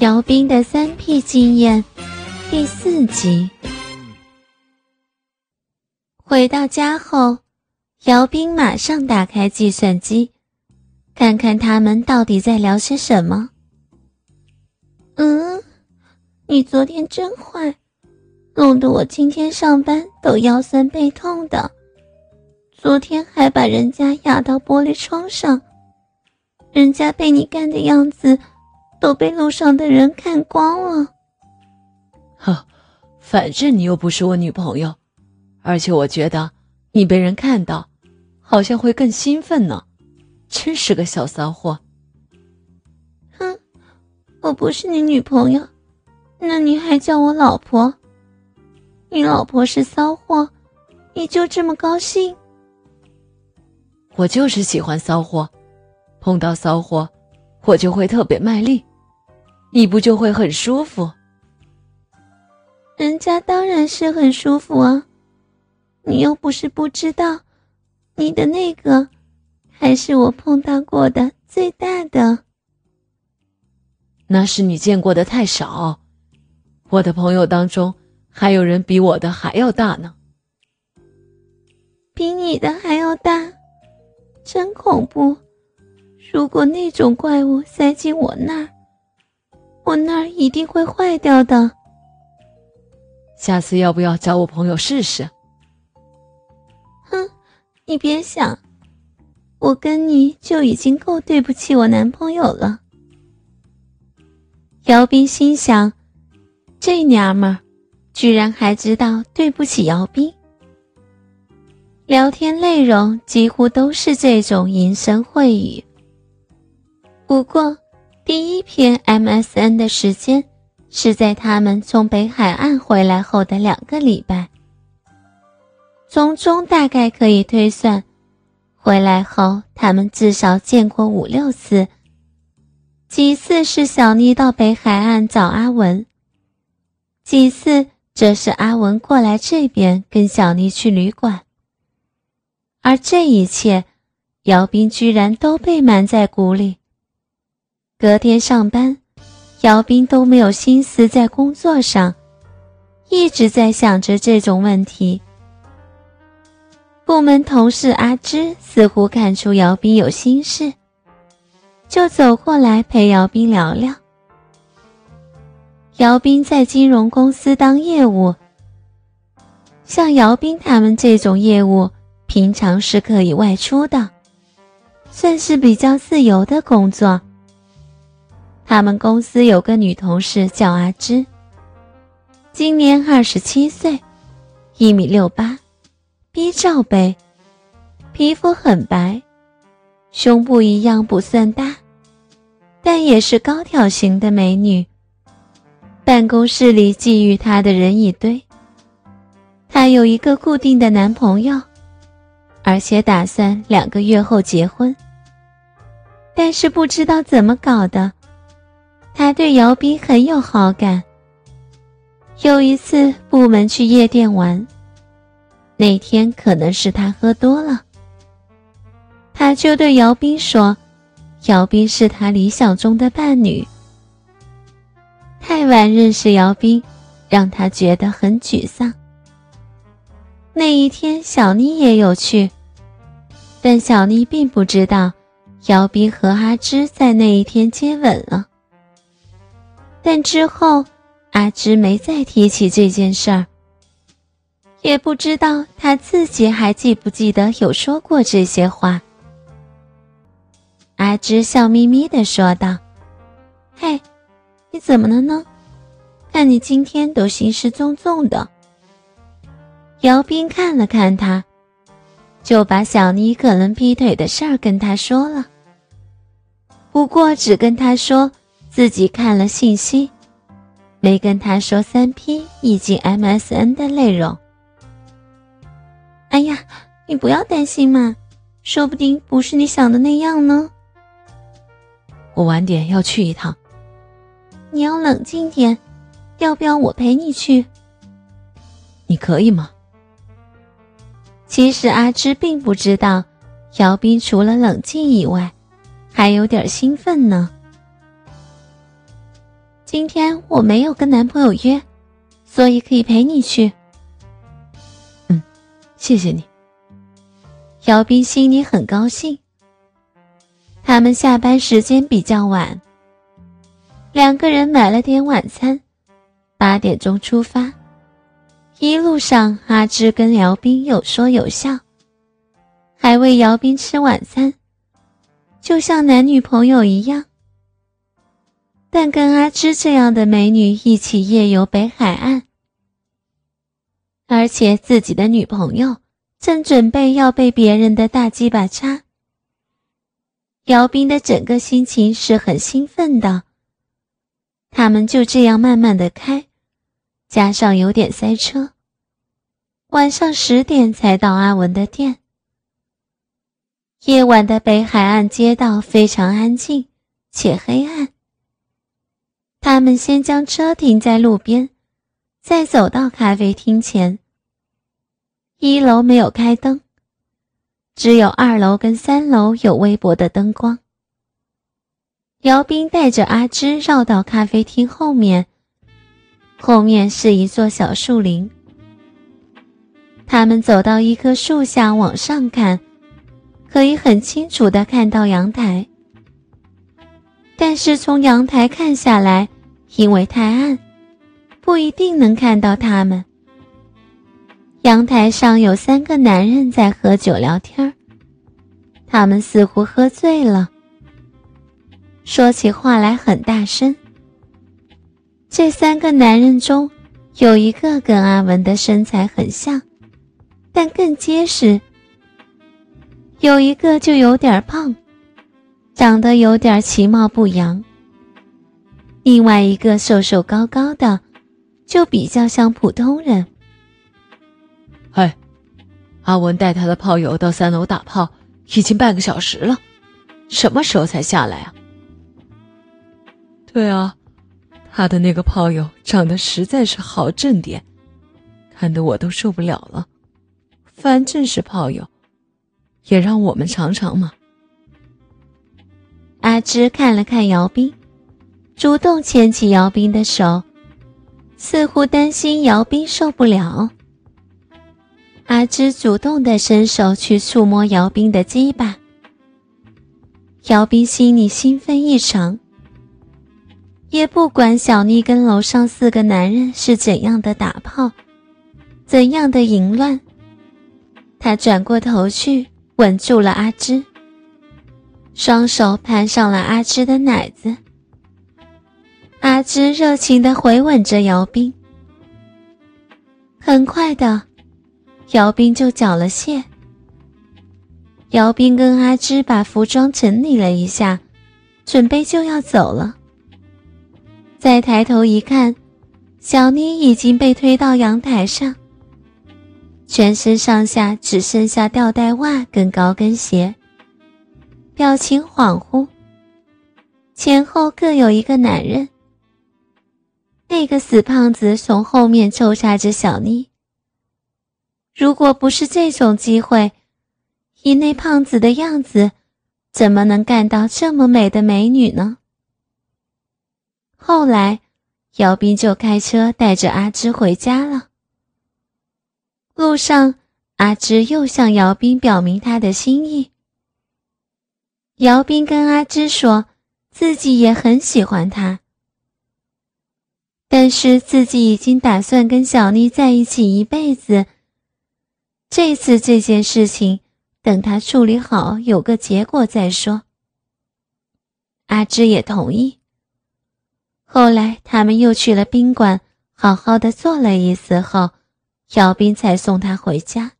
姚斌的三 P 经验第四集。回到家后，姚斌马上打开计算机，看看他们到底在聊些什么。嗯，你昨天真坏，弄得我今天上班都腰酸背痛的。昨天还把人家压到玻璃窗上，人家被你干的样子。都被路上的人看光了。哼，反正你又不是我女朋友，而且我觉得你被人看到，好像会更兴奋呢。真是个小骚货。哼，我不是你女朋友，那你还叫我老婆？你老婆是骚货，你就这么高兴？我就是喜欢骚货，碰到骚货，我就会特别卖力。你不就会很舒服？人家当然是很舒服啊！你又不是不知道，你的那个还是我碰到过的最大的。那是你见过的太少，我的朋友当中还有人比我的还要大呢。比你的还要大，真恐怖！如果那种怪物塞进我那儿。我那儿一定会坏掉的。下次要不要找我朋友试试？哼，你别想，我跟你就已经够对不起我男朋友了。姚斌心想，这娘们儿居然还知道对不起姚斌。聊天内容几乎都是这种淫声秽语。不过。第一篇 MSN 的时间是在他们从北海岸回来后的两个礼拜，从中大概可以推算，回来后他们至少见过五六次。几次是小妮到北海岸找阿文，几次则是阿文过来这边跟小妮去旅馆，而这一切，姚斌居然都被瞒在鼓里。隔天上班，姚斌都没有心思在工作上，一直在想着这种问题。部门同事阿芝似乎看出姚斌有心事，就走过来陪姚斌聊聊。姚斌在金融公司当业务，像姚斌他们这种业务，平常是可以外出的，算是比较自由的工作。他们公司有个女同事叫阿芝，今年二十七岁，一米六八，B 罩杯，皮肤很白，胸部一样不算大，但也是高挑型的美女。办公室里觊觎她的人一堆。她有一个固定的男朋友，而且打算两个月后结婚，但是不知道怎么搞的。他对姚斌很有好感。有一次部门去夜店玩，那天可能是他喝多了，他就对姚斌说：“姚斌是他理想中的伴侣。”太晚认识姚斌，让他觉得很沮丧。那一天小妮也有去，但小妮并不知道姚斌和阿芝在那一天接吻了。但之后，阿芝没再提起这件事儿，也不知道他自己还记不记得有说过这些话。阿芝笑眯眯的说道：“嘿，你怎么了呢？看你今天都行事重重的。”姚斌看了看他，就把小妮可能劈腿的事儿跟他说了，不过只跟他说。自己看了信息，没跟他说三 P 已经 MSN 的内容。哎呀，你不要担心嘛，说不定不是你想的那样呢。我晚点要去一趟，你要冷静点，要不要我陪你去？你可以吗？其实阿芝并不知道，姚斌除了冷静以外，还有点兴奋呢。今天我没有跟男朋友约，所以可以陪你去。嗯，谢谢你。姚斌心里很高兴。他们下班时间比较晚，两个人买了点晚餐，八点钟出发。一路上，阿芝跟姚斌有说有笑，还喂姚斌吃晚餐，就像男女朋友一样。但跟阿芝这样的美女一起夜游北海岸，而且自己的女朋友正准备要被别人的大鸡巴插，姚斌的整个心情是很兴奋的。他们就这样慢慢的开，加上有点塞车，晚上十点才到阿文的店。夜晚的北海岸街道非常安静且黑暗。他们先将车停在路边，再走到咖啡厅前。一楼没有开灯，只有二楼跟三楼有微薄的灯光。姚斌带着阿芝绕到咖啡厅后面，后面是一座小树林。他们走到一棵树下，往上看，可以很清楚的看到阳台。但是从阳台看下来，因为太暗，不一定能看到他们。阳台上有三个男人在喝酒聊天他们似乎喝醉了，说起话来很大声。这三个男人中，有一个跟阿文的身材很像，但更结实；有一个就有点胖。长得有点其貌不扬。另外一个瘦瘦高高的，就比较像普通人。哎，阿文带他的炮友到三楼打炮，已经半个小时了，什么时候才下来啊？对啊，他的那个炮友长得实在是好正点，看得我都受不了了。反正是炮友，也让我们尝尝嘛。阿芝看了看姚斌，主动牵起姚斌的手，似乎担心姚斌受不了。阿芝主动的伸手去触摸姚斌的鸡巴，姚斌心里兴奋异常，也不管小妮跟楼上四个男人是怎样的打炮，怎样的淫乱，他转过头去吻住了阿芝。双手攀上了阿芝的奶子，阿芝热情的回吻着姚斌。很快的，姚斌就缴了械。姚斌跟阿芝把服装整理了一下，准备就要走了。再抬头一看，小妮已经被推到阳台上，全身上下只剩下吊带袜跟高跟鞋。表情恍惚，前后各有一个男人。那个死胖子从后面抽插着小妮。如果不是这种机会，以那胖子的样子，怎么能干到这么美的美女呢？后来，姚斌就开车带着阿芝回家了。路上，阿芝又向姚斌表明他的心意。姚斌跟阿芝说，自己也很喜欢他，但是自己已经打算跟小妮在一起一辈子。这次这件事情，等他处理好，有个结果再说。阿芝也同意。后来他们又去了宾馆，好好的坐了一次后，姚斌才送她回家。